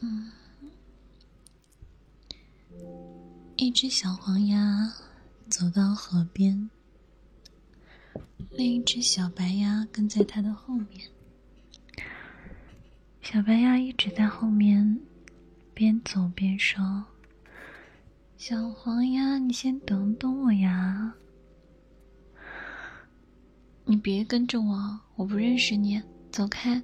嗯，一只小黄鸭走到河边，另一只小白鸭跟在它的后面。小白鸭一直在后面，边走边说：“小黄鸭，你先等等我呀！你别跟着我，我不认识你，走开。”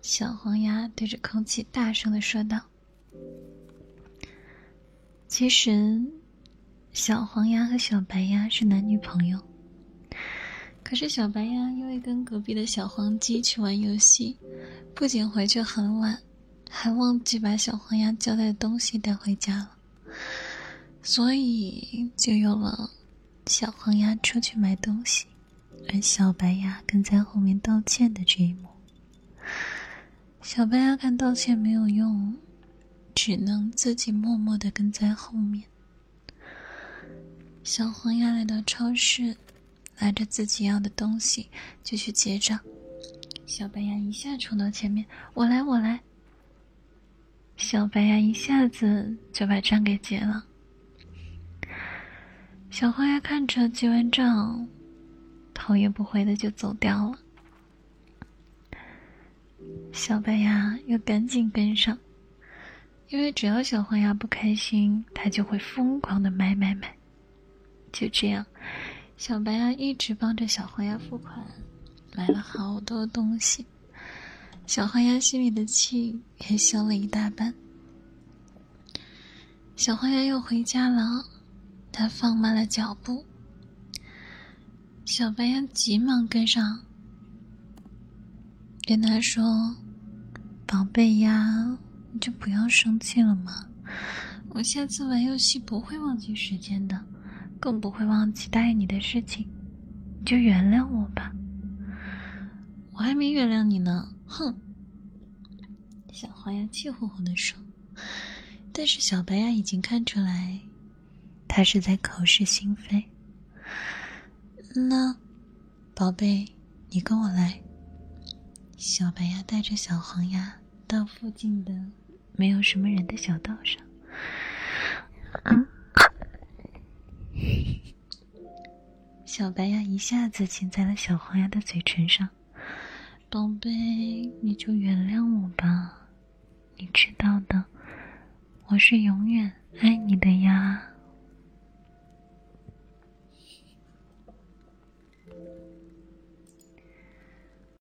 小黄鸭对着空气大声的说道：“其实，小黄鸭和小白鸭是男女朋友。可是小白鸭因为跟隔壁的小黄鸡去玩游戏，不仅回去很晚，还忘记把小黄鸭交代的东西带回家了，所以就有了小黄鸭出去买东西，而小白鸭跟在后面道歉的这一幕。”小白鸭看道歉没有用，只能自己默默的跟在后面。小黄鸭来到超市，拿着自己要的东西就去结账。小白鸭一下冲到前面：“我来，我来！”小白鸭一下子就把账给结了。小黄鸭看着结完账，头也不回的就走掉了。小白鸭又赶紧跟上，因为只要小黄鸭不开心，它就会疯狂的买买买。就这样，小白鸭一直帮着小黄鸭付款，买了好多东西。小黄鸭心里的气也消了一大半。小黄鸭又回家了，它放慢了脚步。小白鸭急忙跟上。跟他说：“宝贝呀，你就不要生气了嘛。我下次玩游戏不会忘记时间的，更不会忘记答应你的事情。你就原谅我吧。我还没原谅你呢，哼！”小黄鸭气呼呼的说。但是小白鸭已经看出来，他是在口是心非。那，宝贝，你跟我来。小白鸭带着小黄鸭到附近的没有什么人的小道上。小白鸭一下子亲在了小黄鸭的嘴唇上。宝贝，你就原谅我吧，你知道的，我是永远爱你的呀。